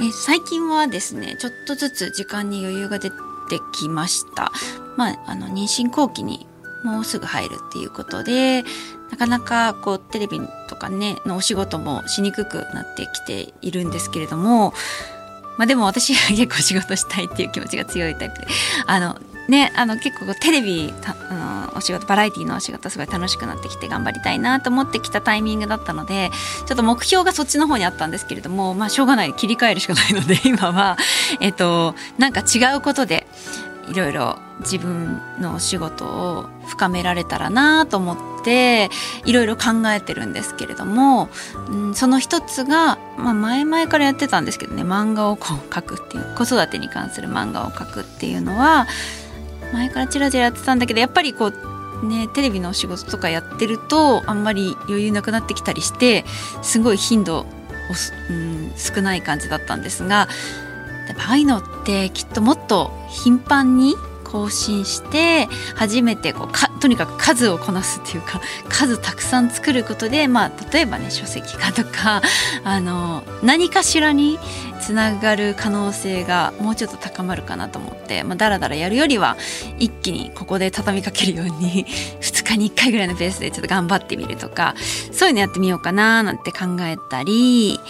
え最近はですねちょっとずつ時間に余裕が出てきました。まああの妊娠後期にもうすぐ入るっていうことでなかなかこうテレビとかねのお仕事もしにくくなってきているんですけれどもまあでも私は結構仕事したいっていう気持ちが強いタイプであのねあの結構テレビあのお仕事バラエティのお仕事すごい楽しくなってきて頑張りたいなと思ってきたタイミングだったのでちょっと目標がそっちの方にあったんですけれどもまあしょうがない切り替えるしかないので今は。えっとなんか違うことでいろいろ自分のお仕事を深められたらなと思っていろいろ考えてるんですけれども、うん、その一つが、まあ、前々からやってたんですけどね漫画をこう書くっていう子育てに関する漫画を書くっていうのは前からちらちらやってたんだけどやっぱりこうねテレビのお仕事とかやってるとあんまり余裕なくなってきたりしてすごい頻度、うん、少ない感じだったんですがああいうのってきっともっと頻繁に更新して初めてこうかとにかく数をこなすっていうか数たくさん作ることで、まあ、例えばね書籍化とかあの何かしらにつながる可能性がもうちょっと高まるかなと思って、まあ、だらだらやるよりは一気にここで畳みかけるように 2日に1回ぐらいのペースでちょっと頑張ってみるとかそういうのやってみようかななんて考えたり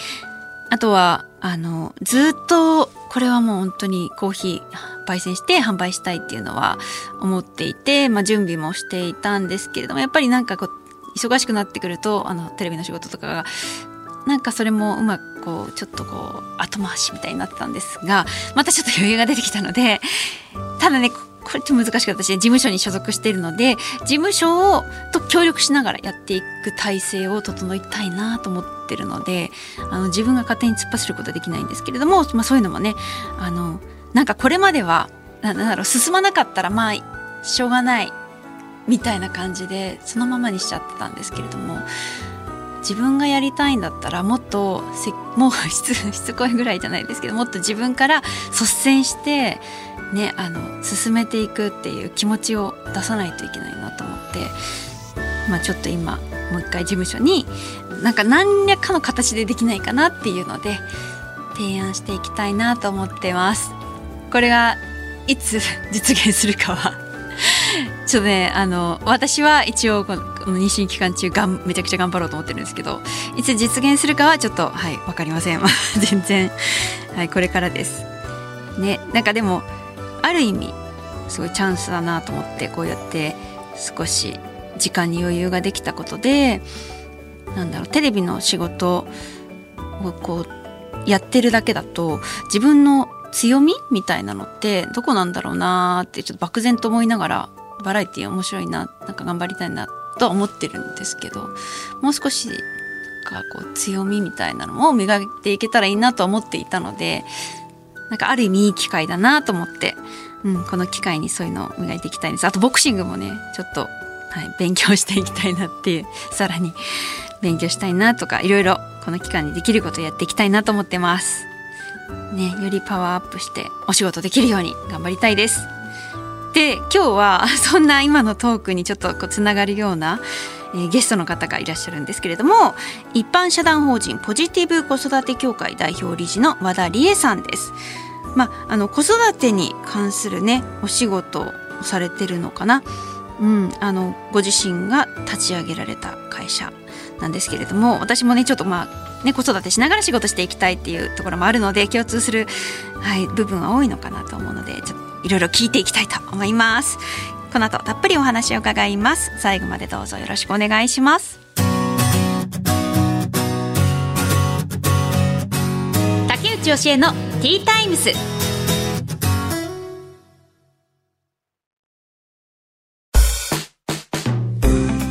あとはあのずっとこれはもう本当にコーヒー焙煎して販売したいっていうのは思っていて、まあ、準備もしていたんですけれどもやっぱりなんかこう忙しくなってくるとあのテレビの仕事とかがなんかそれもうまくこうちょっとこう後回しみたいになってたんですがまたちょっと余裕が出てきたのでただねこれちょっと難しかったし事務所に所属しているので事務所をと協力しながらやっていく体制を整えたいなと思ってるのであの自分が勝手に突っ走ることはできないんですけれども、まあ、そういうのもねあのなんかこれまではなんだろう進まなかったらまあしょうがないみたいな感じでそのままにしちゃってたんですけれども自分がやりたいんだったらもっとせもうしつこいぐらいじゃないですけどもっと自分から率先してねあの進めていくっていう気持ちを出さないといけないなと思って、まあ、ちょっと今もう一回事務所になんか何らかの形でできないかなっていうので提案していきたいなと思ってます。これがいつ 実現するかはちょっとねあの私は一応この妊娠期間中がんめちゃくちゃ頑張ろうと思ってるんですけどいつ実現するかはちょっとはい分かりません。全然はいこれからです。ねなんかでもある意味すごいチャンスだなと思ってこうやって少し時間に余裕ができたことでなんだろうテレビの仕事をこうやってるだけだと自分の強みみたいなのってどこなんだろうなってちょっと漠然と思いながらバラエティ面白いななんか頑張りたいなとは思ってるんですけどもう少しかこう強みみたいなのも磨いていけたらいいなと思っていたのでなんかある意味いい機会だなと思って、うん、この機会にそういうのを磨いていきたいです。あとボクシングもねちょっと、はい、勉強していきたいなっていう さらに勉強したいなとかいろいろこの期間にできることをやっていきたいなと思ってます。ねよりパワーアップしてお仕事できるように頑張りたいです。で今日は そんな今のトークにちょっとこうつながるようなえゲストの方がいらっしゃるんですけれども一般社団法人ポジティブ子育て協会代表理事の和田理恵さんです。まあ、あの子育てに関するねお仕事をされてるのかな、うん、あのご自身が立ち上げられた会社なんですけれども私もねちょっとまあね子育てしながら仕事していきたいっていうところもあるので共通する、はい、部分は多いのかなと思うのでちょっといろいろ聞いていきたいと思います。この後たっぷりお話を伺います。最後までどうぞよろしくお願いします。竹内義恵のティータイムス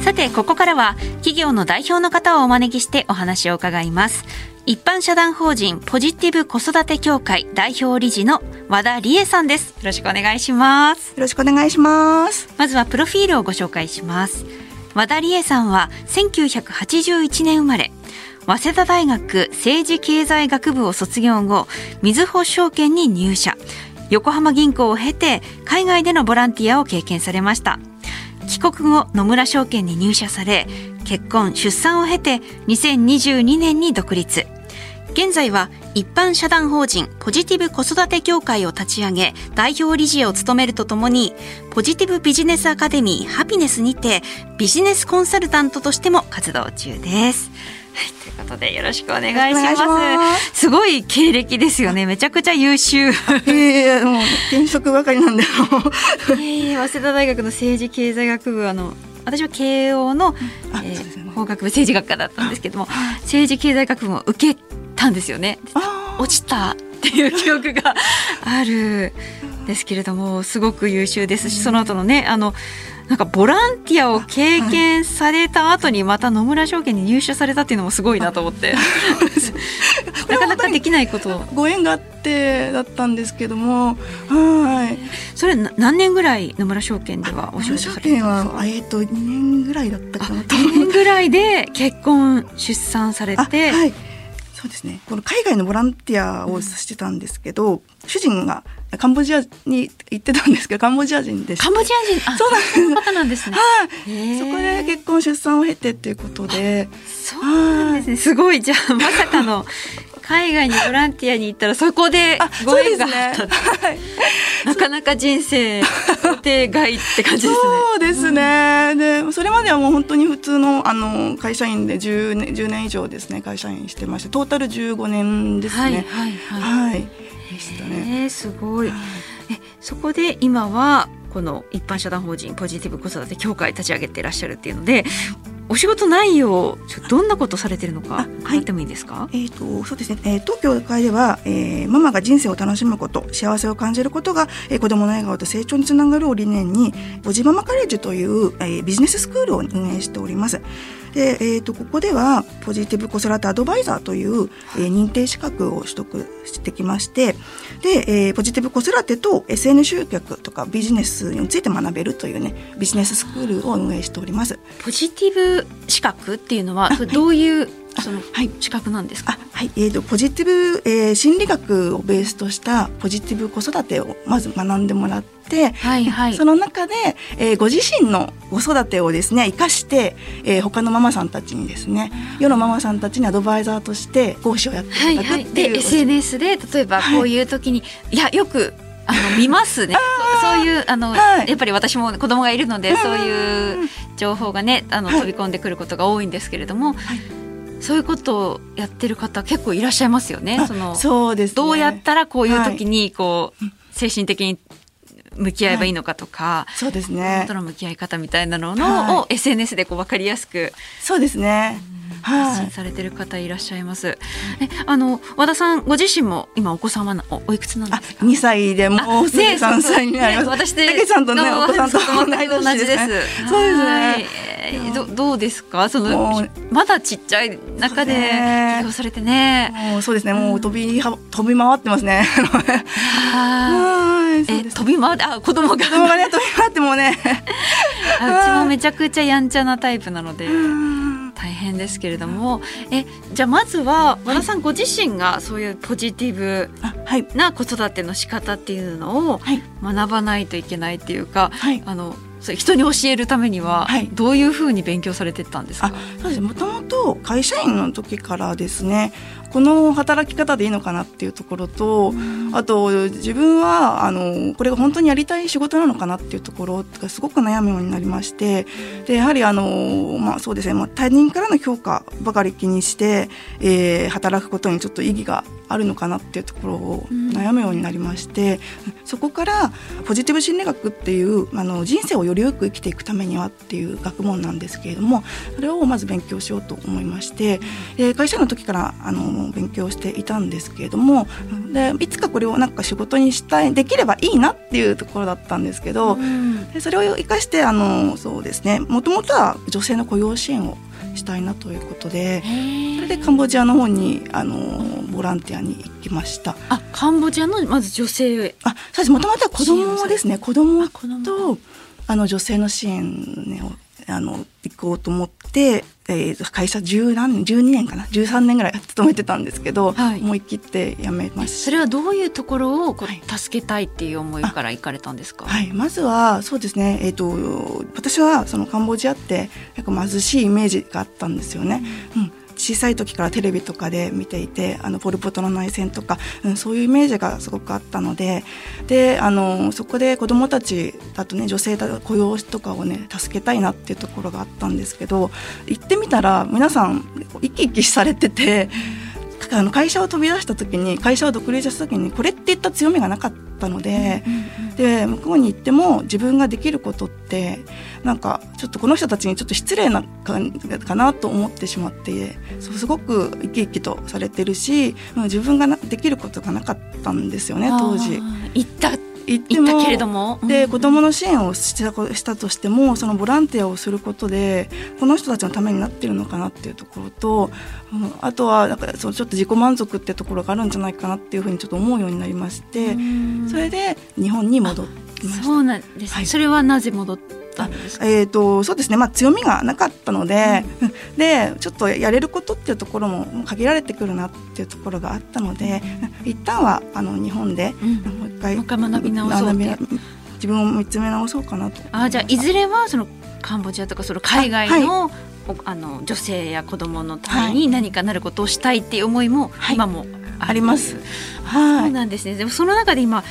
さてここからは企業の代表の方をお招きしてお話を伺います。一般社団法人ポジティブ子育て協会代表理事の和田理恵さんです。よろしくお願いします。よろしくお願いします。まずはプロフィールをご紹介します。和田理恵さんは1981年生まれ早稲田大学政治経済学部を卒業後みずほ証券に入社。横浜銀行を経て海外でのボランティアを経験されました。帰国後野村証券に入社され結婚出産を経て2022年に独立。現在は一般社団法人ポジティブ子育て協会を立ち上げ代表理事を務めるとともにポジティブビジネスアカデミーハピネスにてビジネスコンサルタントとしても活動中です、ということでよろしくお願いします。す。ごい経歴ですよね。めちゃくちゃ優秀。いやもう転職ばかりなんで 早稲田大学の政治経済学部あの私は慶応の、えー、法学部政治学科だったんですけども政治経済学部を受けたんですよね。落ちたっていう記憶がある。んですけれどもすごく優秀ですしその後のねあのなんかボランティアを経験された後にまた野村証券に入社されたっていうのもすごいなと思って。なかなかできないことご縁があってだったんですけどもはい。それ何年ぐらい野村証券ではお仕事されてますか？えっ、と2年ぐらいだったかな。2年ぐらいで結婚出産されて、はいそうですね。この海外のボランティアをしてたんですけど、うん、主人がカンボジアに行ってたんですけどカンボジア人でカンボジア人？そうなん方なんですね。はい、そこで結婚出産を経てっていうことで。そうなんですね。すごい。じゃあまさかの海外にボランティアに行ったらそこでご縁があった、ねはい、なかなか人生想定外って感じですね。そうですね、でそれまではもう本当に普通のあの会社員で 10, 年10年以上ですね会社員してましてトータル15年ですね。はいはいはい、はい、でしたね。すごい、はい、えそこで今はこの一般社団法人ポジティブ子育て協会立ち上げていらっしゃるっていうのでお仕事内容どんなことされてるのか伺ってもいいですか、えっ、ー、とそうですね、えー、東京会では、えー、ママが人生を楽しむこと幸せを感じることが、えー、子どもの笑顔と成長につながるを理念にボジママカレッジという、えー、ビジネススクールを運営しております。で、えーと、ここではポジティブ子育てアドバイザーという、えー、認定資格を取得してきましてで、えー、ポジティブ子育てと SN 集客とかビジネスについて学べるというねビジネススクールを運営しております。ポジティブ資格っていうのはどういう、その資格なんですか？はい、えっ、ー、とポジティブ、えー、心理学をベースとしたポジティブ子育てをまず学んでもらって、はいはい、その中で、えー、ご自身の子育てをですね生かして、えー、他のママさんたちにですね世のママさんたちにアドバイザーとして講師をやっていただくっていう、はいはい、で SNS で例えばこういう時に、はい、いやよくあの 見ますね。そういうあの、はい、やっぱり私も子供がいるのでそういう情報がねあの、飛び込んでくることが多いんですけれども。はいそういうことをやってる方結構いらっしゃいますよね。そのそうです、ね、どうやったらこういう時にこう、はい、精神的に向き合えばいいのかとか、はい、そうですね。との向き合い方みたいなのの、を SNS でこう分かりやすく。そうですね。発信されてる方いらっしゃいます。はい、えあの和田さんご自身も今お子様のおおいくつなんですか？二歳でもうすぐ三歳になります。私で竹さんとねお子さんと同じです。そうですね。どどうですか？そのまだちっちゃい中で起業されてね。もうそうですねもう飛びは飛び回ってますね。え飛び回ってあ子供が。子供がね飛び回ってもね。うちもめちゃくちゃやんちゃなタイプなので。大変ですけれども。えじゃあまずは和田さんご自身がそういうポジティブな子育ての仕方っていうのを学ばないといけないっていうか、はい、あの人に教えるためにはどういうふうに勉強されてたんですか、はい、そうです。もともと会社員の時からですねこの働き方でいいのかなっていうところと、あと自分はあのこれが本当にやりたい仕事なのかなっていうところがすごく悩むようになりましてでやはりあの、まあ、そうですね、まあ、他人からの評価ばかり気にして、えー、働くことにちょっと意義があるのかなっていうところを悩むようになりまして、そこからポジティブ心理学っていうあの人生をよりよく生きていくためにはっていう学問なんですけれどもそれをまず勉強しようと思いまして、で会社の時からあの勉強していたんですけれどもでいつかこれをなんか仕事にしたいできればいいなっていうところだったんですけど、でそれを生かしてあのそうですねもともとは女性の雇用支援をしたいなということでそれでカンボジアの方にあのボランティアに行きました。あカンボジアのまず女性あそうです。もともとは子供ですね。子供とあの女性の支援、ね、をあの行こうと思って、えー、会社十何年12年かな？13年ぐらい勤めてたんですけど、はい、思い切って辞めました。それはどういうところをこう、助けたいっていう思いから行かれたんですか？はい。まずはそうですね。えっ、ー、と私はそのカンボジアって結構貧しいイメージがあったんですよね、うん、うん小さい時からテレビとかで見ていてあのポル・ポトの内戦とか、うん、そういうイメージがすごくあったのでであのそこで子どもたちだとね女性だ雇用とかをね助けたいなっていうところがあったんですけど行ってみたら皆さん生き生きされてて。あの会社を飛び出した時に会社を独立した時にこれっていった強みがなかったので、で向こうに行っても自分ができることってなんかちょっとこの人たちにちょっと失礼なかなと思ってしまってすごく生き生きとされてるし自分ができることがなかったんですよね当時。行った行ってもけれども、うん、で子どもの支援をしたしたとしてもそのボランティアをすることでこの人たちのためになってるのかなっていうところと、うん、あとはなんかそのちょっと自己満足ってところがあるんじゃないかなっていうふうにちょっと思うようになりましてそれで日本に戻ってました。そうなんです、はい、それはなぜ戻ってえーと、そうですね、まあ、強みがなかったのでうん、でちょっとやれることっていうところも限られてくるなっていうところがあったので、うん、一旦はあの日本でもう一回,、もう一回学び直そう自分を見つめ直そうかなと。あじゃあいずれはそのカンボジアとかその海外の,、あの女性や子供のために何かなることをしたいっていう思いも今もあります。はい、そうなんですね。でもその中で今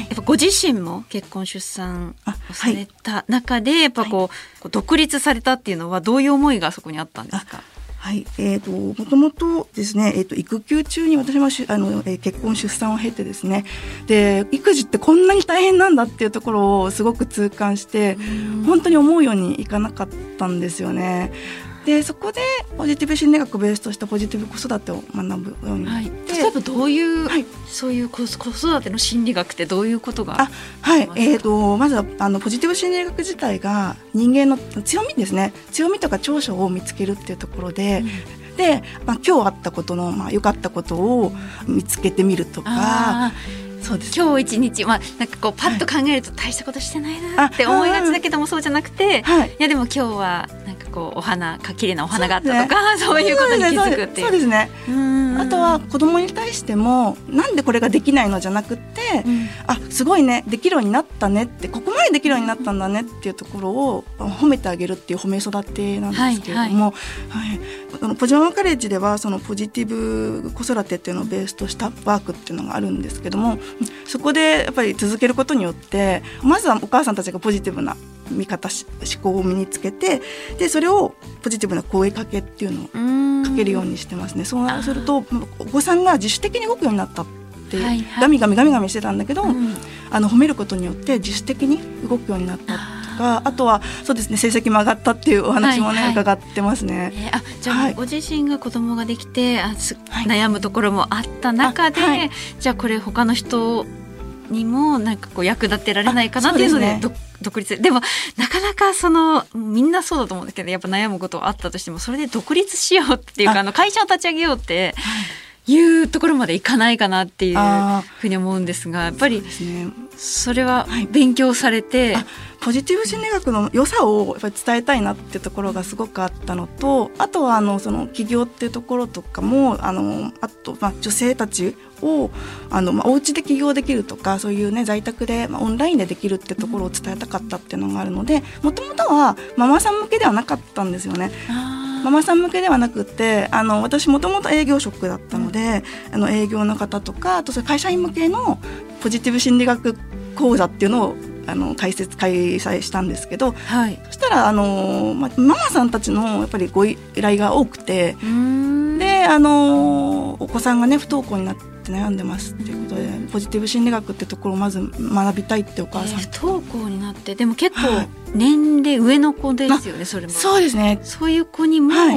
やっぱご自身も結婚出産をされた中で、やっぱこう、独立されたっていうのはどういう思いがそこにあったんですか？はい、えーと、もともとですね、えーと、育休中に私はしあの、えー、結婚出産を経てですね。で育児ってこんなに大変なんだっていうところをすごく痛感して本当に思うようにいかなかったんですよね。でそこでポジティブ心理学をベースとしたポジティブ子育てを学ぶようになって、はい、例えばどういう、はい、そういう子育ての心理学ってどういうことがあはい。えーと、まずはあのポジティブ心理学自体が人間の強みですね。強みとか長所を見つけるっていうところで、うん、で、まあ、今日あったことの、まあ、良かったことを見つけてみるとか。そうです。今日一日まあなんかこうパッと考えると大したことしてないなって思いがちだけどもそうじゃなくて、はい、いやでも今日はなんかこうお花か綺麗なお花があったとかそう、ね, いうことに気づくっていう。そうですねあとは子供に対してもなんでこれができないのじゃなくて、うん、あすごいねできるようになったねってここまでできるようになったんだねっていうところを褒めてあげるっていう褒め育てなんですけれども、はい、はい、ポジママカレッジではそのポジティブ子育てっていうのをベースとしたワークっていうのがあるんですけどもそこでやっぱり続けることによってまずはお母さんたちがポジティブな見方思考を身につけてでそれをポジティブな声かけっていうのをかけるようにしてますね。そうするとお子さんが自主的に動くようになったってはいはい、ガミガミガミガミしてたんだけど、うん、あの褒めることによって自主的に動くようになったとかあとはそうですね成績も上がったっていうお話もね、はいはい、伺ってますね。えー、あじゃあ、はい、ご自身が子供ができてあす、はい、悩むところもあった中で、じゃあこれ他の人にもなんかこう役立てられないかなっていうので独立。でもなかなかそのみんなそうだと思うんだけどやっぱ悩むことはあったとしてもそれで独立しようっていうかあの会社を立ち上げようって、い。うところまでいかないかなっていうふうに思うんですがやっぱりそれは勉強されて、はい、ポジティブ心理学の良さをやっぱり伝えたいなっていうところがすごくあったのとあとはあのその起業っていうところとかもあのあと、まあ、女性たちをあの、まあ、お家で起業できるとかそういうね在宅で、まあ、オンラインでできるってところを伝えたかったっていうのがあるのでもともとはママさん向けではなかったんですよね。ママさん向けではなくてあの私もともと営業職だったので、うん、あの営業の方とかあとそれ会社員向けのポジティブ心理学講座っていうのをあの開設開催したんですけど、はい、そしたらあの、ま、ママさんたちのやっぱりご依頼が多くてであのお子さんがね不登校になって悩んでますっていうことでポジティブ心理学ってところをまず学びたいってお母さん、えー、不登校になってでも結構年齢上の子ですよね、それも。そうですね。そういう子にも、は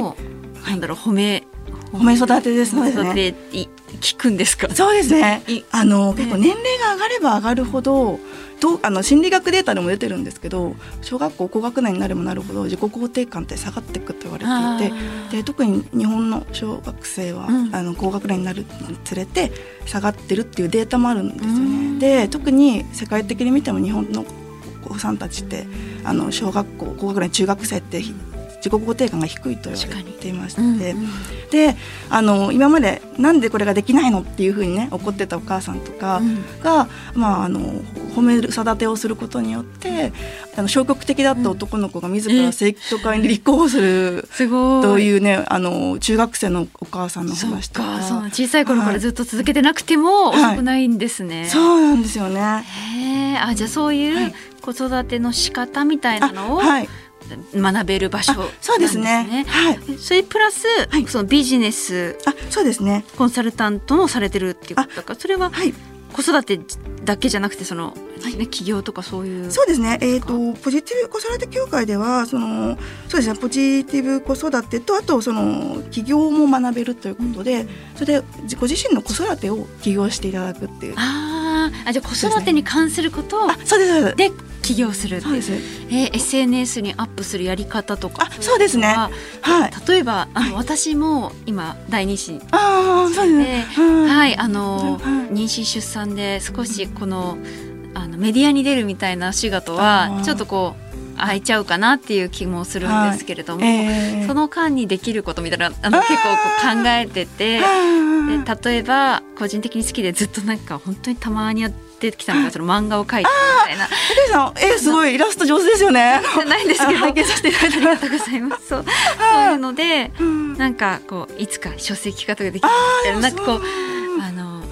い、なんだろう褒め褒め育てですのでね。聞くんですか？そうですね。あの結構年齢が上がれば上がるほどとあの心理学データでも出てるんですけど小学校高学年になればなるほど自己肯定感って下がっていくと言われていてで特に日本の小学生は、うん、あの高学年になるにつれて下がってるっていうデータもあるんですよね。で特に世界的に見ても日本のお子さんたちってあの小学校高学年中学生って自己肯定感が低いと言われていまして、うんうん、であの今までなんでこれができないのっていうふうにね怒ってたお母さんとかが、うん、まあ、あの褒める育てをすることによってあの消極的だった男の子が自ら生徒会に立候補する、すというねあの中学生のお母さんの話とか。そう小さい頃からずっと続けてなくても遅くないんですね。はい、そうなんですよね。へあじゃあそういう子育ての仕方みたいなのを、はい学べる場所、ね、そうですね。はい。それプラス、はい、そのビジネスあそうですね。コンサルタントもされてるっていうことだからそれは、はい、子育てだけじゃなくてその、ね、企業とかそういう。そうですね、えーと、ポジティブ子育て協会ではそのそうですね。ポジティブ子育てとあとその起業も学べるということで、うん、それでご自身の子育てを起業していただくっていう。ああじゃあ子育てに関することを、ね、そうです。で起業するそうです、えー、SNS にアップするやり方とかそうですね、はい、例えばあの、私も今第二子あそうですね、はいあの、妊娠出産で少しこのあのメディアに出るみたいな仕事はちょっとこう空いちゃうかなっていう気もするんですけれども、はい。えー、その間にできることみたいなあの結構考えててで例えば個人的に好きでずっとなんか本当にたまにやって出てきたのがその漫画を描いてみたいな。えー、すごいイラスト上手ですよね。じ ゃないんですけど、拝見させていただいてありがとうございます。そう、そういうので、なんかこういつか書籍化とかできるみたいな、なんかこうあの、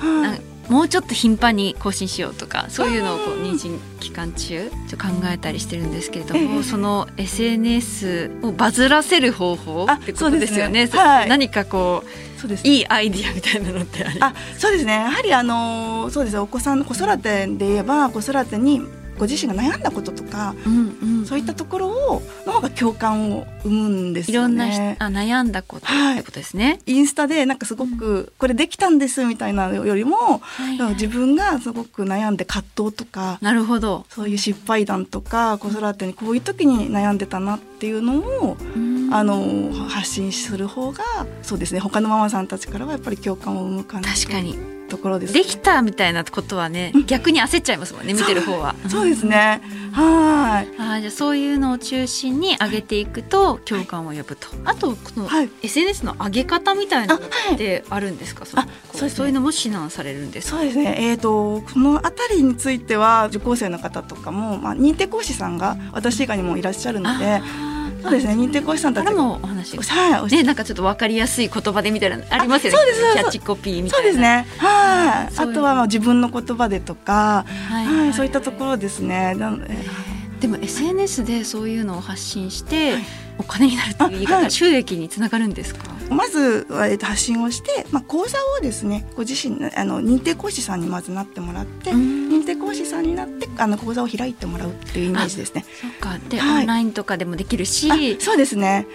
もうちょっと頻繁に更新しようとかそういうのをこう妊娠期間中ちょ考えたりしてるんですけれども、その SNS をバズらせる方法ってことですよね。ね。はい、何かこうそうです、ね、いいアイディアみたいなのってありあそうですね。やはりあのそうですお子さんの子育てで言えば子育てにご自身が悩んだこととか、うんうん、そういったところをの方が共感を生むんですよね。いろんなあ悩んだことってことですね、インスタでなんかすごくこれできたんですみたいなよりも、はいはい、自分がすごく悩んで葛藤とかなるほど。そういう失敗談とか子育てにこういう時に悩んでたなっていうのを、あの発信する方がそうですね。他のママさんたちからはやっぱり共感を生むかな確かにところです、ね、できたみたいなことはね、逆に焦っちゃいますもんね見てる方は。そうですね。はい。あじゃあそういうのを中心に上げていくと共感を呼ぶと、あとこの SNS の上げ方みたいなのってあるんですか、そういうのも指南されるんですそうですね。えっ、ー、とこの辺りについては受講生の方とかも、まあ、認定講師さんが私以外にもいらっしゃるのでそうですね。認定講師さんたち。もお話。はい、ねなんかちょっとわかりやすい言葉でみたいなありますよね。そうですキャッチコピーみたいな。そうですね。はい。あとはまあ自分の言葉でとかはい、はい、そういったところですね。なのででも SNS でそういうのを発信して、はい。お金になるという言い方、はい、収益につながるんですか？まず、えー、と発信をして、まあ、講座をですねご自身あの認定講師さんにまずなってもらって認定講師さんになってあの講座を開いてもらうっていうイメージですね。そうか。で、はい、オンラインとかでもできるし。そうですね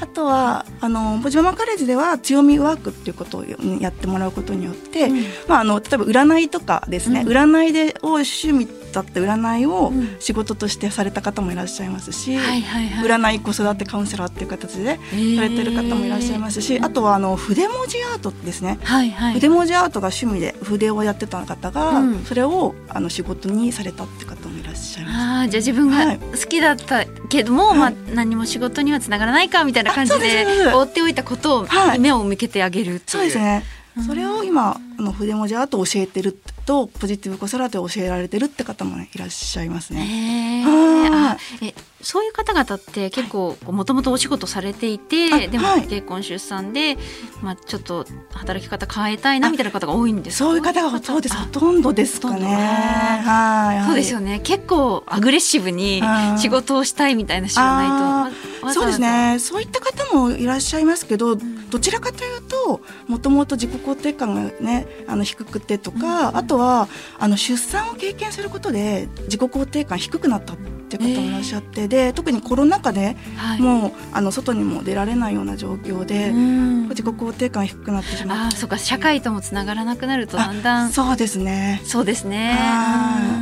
あとはあのポジママカレッジでは強みワークっていうことをやってもらうことによって、うん、まあ、あの例えば占いとかですね、うん、占いでを趣味だって占いを仕事としてされた方もいらっしゃいますし、うんはいはいはい、占い子育てカウンセラーっていう形でされてる方もいらっしゃいますし、あとはあの筆文字アートですね、はいはい、筆文字アートが趣味で筆をやってた方が、それをあの仕事にされたって方しゃいます。あじゃあ自分が好きだったけども、はい、まあ、何も仕事にはつながらないかみたいな感じで放っておいたことを目を向けてあげるっていう。そうですね。それを今あの筆文字アートを教えてるとポジティブ子育てを教えられてるって方も、ね、いらっしゃいますね。あえそういう方々って結構もともとお仕事されていて、はい、でも結婚出産で、まあ、ちょっと働き方変えたいなみたいな方が多いんですそういう方がそうです。ほとんどですかね。はい、そうですよね。結構アグレッシブに仕事をしたいみたいな知らないとそうですね。そういった方もいらっしゃいますけど、どちらかというともともと自己肯定感がねあの低くてとか、うん、あとはあの出産を経験することで自己肯定感低くなった。いう方もいらっしゃって、えー、で特にコロナ禍で、はい、もうあの外にも出られないような状況で、自己肯定感低くなってしまって。あそうか社会ともつながらなくなると。だんだんそうですね。そうですね。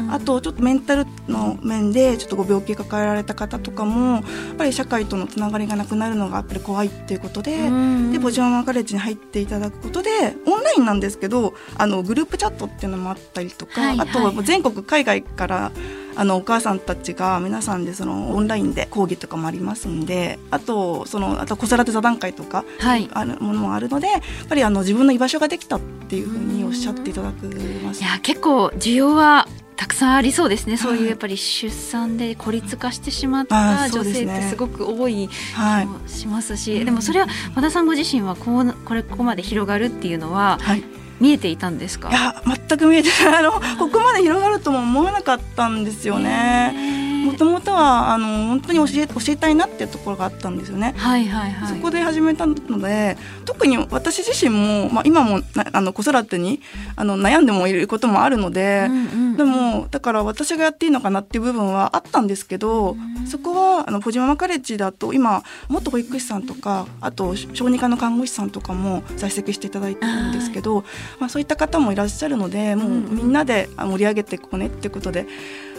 あとちょっとメンタルの面でちょっとご病気抱えられた方とかもやっぱり社会とのつながりがなくなるのがやっぱり怖いっていうことででポジママカレッジに入っていただくことでオンラインなんですけどあのグループチャットっていうのもあったりとか、はいはい、あとは全国海外からあのお母さんたちが皆さんでそのオンラインで講義とかもありますんであとそのあと子育て座談会とか、はい、あるものもあるのでやっぱりあの自分の居場所ができたっていうふうにおっしゃっていただくます。いや結構需要はたくさんありそうですね、そういうやっぱり出産で孤立化してしまった女性ってすごく多い気もしますし、ででもそれは和田さんご自身はこうこれここまで広がるっていうのは、はい見えていたんですか？いや全く見えてない。あのここまで広がるとも思わなかったんですよね。もともとはあの本当に教え教えたいなっていうところがあったんですよね。はいはいはい、そこで始めたので特に私自身も、まあ、今もあの子育てにあの悩んでもいることもあるので、うんうん、でもだから私がやっていいのかなっていう部分はあったんですけど、うん、そこはあのポジママカレッジだと今元保育士さんとかあと小児科の看護師さんとかも在籍していただいてるんですけど、まあ、そういった方もいらっしゃるのでもうみんなで盛り上げていこうねっていうことで。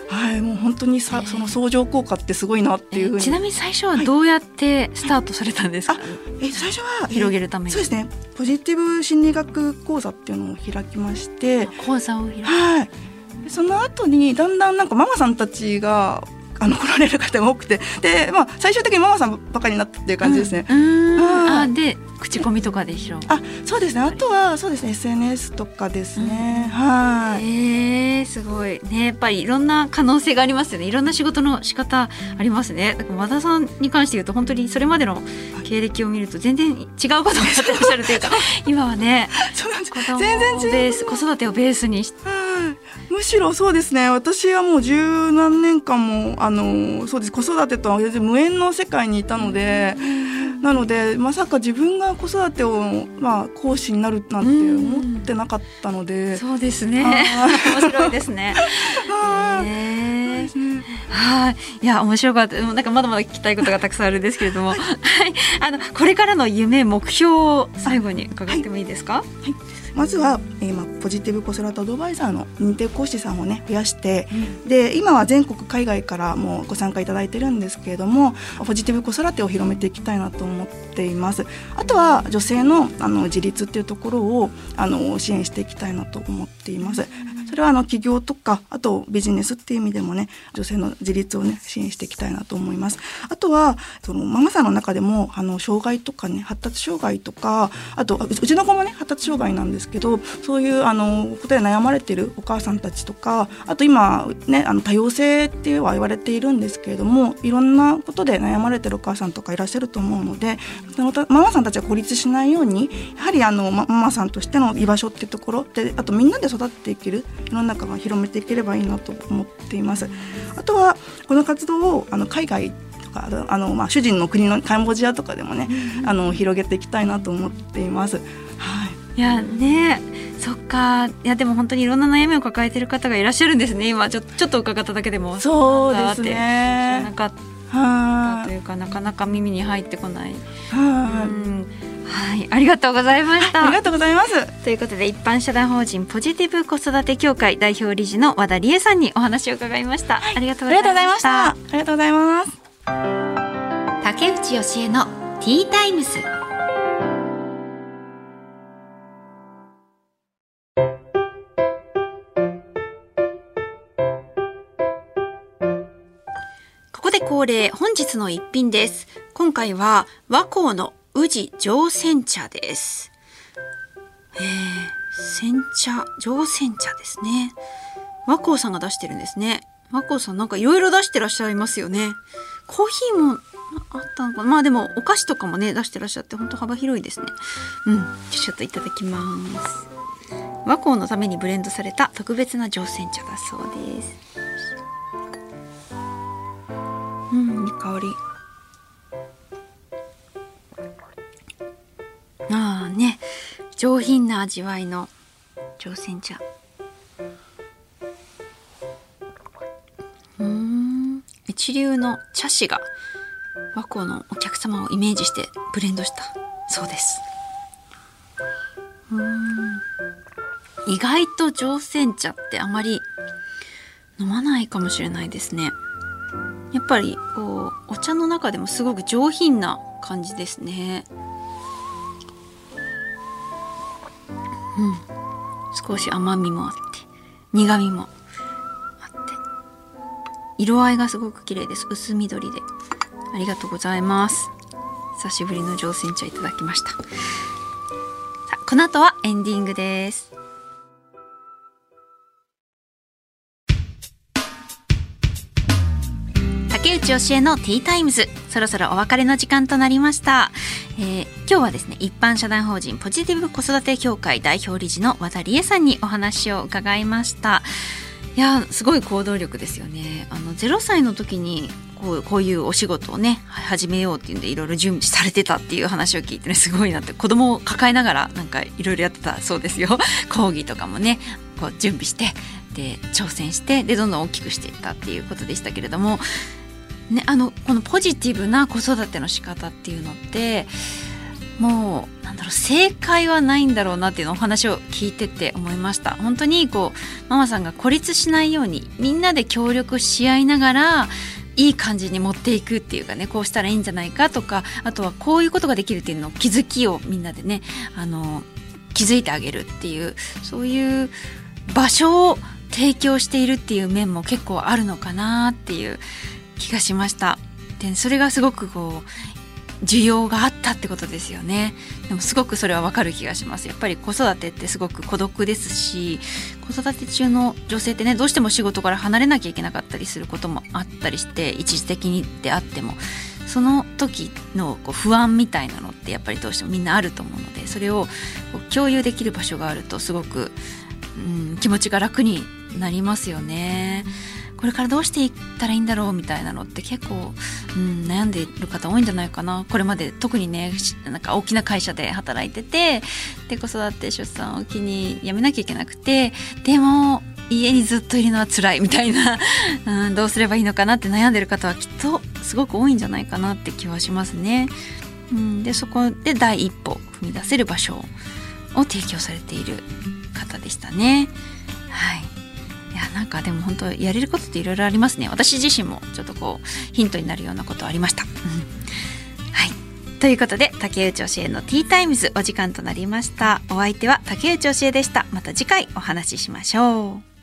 はいもう本当にさ、その相乗効果ってすごいなっていうちなみに最初はどうやってスタートされたんですか、はい、え最初は広げるために、そうですね。ポジティブ心理学講座っていうのを開きまして。講座を開はい。その後にだんだんなんかママさんたちがあの来られる方が多くて。で、まあ、最終的にママさんばかりになったっていう感じですね。うん、あで口コミとかでしょう。あそうですね。あとはそうですね。SNS とかですね、うん、はい。えー、すごい。ねやっぱりいろんな可能性がありますよね。いろんな仕事の仕方ありますね。だから和田さんに関して言うと本当にそれまでの経歴を見ると全然違うことをやってらっしゃるというか 今はね全然違う。子育てをベースにして。むしろそうですね。私はもう十何年間もあのそうです。子育てとは無縁の世界にいたので、なのでまさか自分が子育てを、まあ、講師になるなんて思ってなかったので、そうですね。面白いですね。はい、い。や面白かった。なんかまだまだ聞きたいことがたくさんあるんですけれども、はい、あのこれからの夢目標を最後に伺ってもいいですか？はい、はいまずは、えーまあ、ポジティブ子育てアドバイザーの認定講師さんをね増やして、うん、で今は全国海外からもご参加いただいてるんですけれどもポジティブ子育てを広めていきたいなと思っています。あとは女性のあの自立っていうところをあの支援していきたいなと思っています、それはあの企業とかあとビジネスっていう意味でもね女性の自立をね支援していきたいなと思います。あとはそのママさんの中でもあの障害とかね発達障害とかあとうちの子もね発達障害なんですけどそういうあのことで悩まれてるお母さんたちとかあと今ねあの多様性っては言われているんですけれどもいろんなことで悩まれてるお母さんとかいらっしゃると思うのでそのママさんたちは孤立しないようにやはりあのママさんとしての居場所っていうところであとみんなで育っていける世の中が広めていければいいなと思っています。あとはこの活動をあの海外とかあの、まあ、主人の国のカンボジアとかでもね、あの広げていきたいなと思っています。はい、いやねそっか。いやでも本当にいろんな悩みを抱えている方がいらっしゃるんですね。今ちょちょっと伺っただけでも。そうですね。知らなかったというかなかなか耳に入ってこない。はうんはい、ありがとうございました。ありがとうございます。ということで、一般社団法人ポジティブ子育て協会代表理事の和田理恵さんにお話を伺いました。はい、ありがとうございました。ありがとうございます。竹内義恵のティータイムス。ここで恒例、本日の一品です。今回は和光の宇治上煎茶です。えー、煎茶、上煎茶ですね。和光さんが出してるんですね。和光さんなんかいろいろ出してらっしゃいますよね。コーヒーもあったのかな？まあでもお菓子とかもね出してらっしゃって本当幅広いですね。うん。ちょっといただきます。和光のためにブレンドされた特別な上煎茶だそうです。うん、いい香り。上品な味わいの朝鮮茶。うん。一流の茶師が和光のお客様をイメージしてブレンドしたそうです。うん。意外と上鮮茶ってあまり飲まないかもしれないですね。やっぱりこうお茶の中でもすごく上品な感じですね。少し甘みもあって苦みもあって色合いがすごく綺麗です。薄緑で。ありがとうございます。久しぶりの乗船茶いただきました。この後はエンディングです。教えのティータイムズ。そろそろお別れの時間となりました、えー、今日はですね一般社団法人ポジティブ子育て協会代表理事の和田理恵さんにお話を伺いました。いやすごい行動力ですよね。あの0歳の時にこうこういうお仕事をね始めようっていうんでいろいろ準備されてたっていう話を聞いてねすごいなって子供を抱えながらなんかいろいろやってたそうですよ。講義とかもねこう準備してで挑戦してでどんどん大きくしていったっていうことでしたけれども、ね、あのこのポジティブな子育ての仕方っていうのってもうなんだろう正解はないんだろうなっていうのお話を聞いてて思いました。本当にこうママさんが孤立しないようにみんなで協力し合いながらいい感じに持っていくっていうかねこうしたらいいんじゃないかとかあとはこういうことができるっていうのを気づきをみんなでねあの気づいてあげるっていうそういう場所を提供しているっていう面も結構あるのかなっていう気がしました。でそれがすごくこう需要があったってことですよねでもすごくそれはわかる気がしますやっぱり子育てってすごく孤独ですし子育て中の女性ってねどうしても仕事から離れなきゃいけなかったりすることもあったりして一時的にであってもその時のこう不安みたいなのってやっぱりどうしてもみんなあると思うのでそれを共有できる場所があるとすごく、うん、気持ちが楽になりますよね。これからどうしていったらいいんだろうみたいなのって結構、うん、悩んでいる方多いんじゃないかなこれまで特にねなんか大きな会社で働いててで子育て出産を機に辞めなきゃいけなくてでも家にずっといるのは辛いみたいな、うん、どうすればいいのかなって悩んでる方はきっとすごく多いんじゃないかなって気はしますね。うん、でそこで第一歩踏み出せる場所を提供されている方でしたね。はいやなんかでも本当やれることっていろいろありますね。私自身もちょっとこうヒントになるようなことありました、うん、はい。ということで竹内教えのティータイムズお時間となりました。お相手は竹内教えでした。また次回お話ししましょう。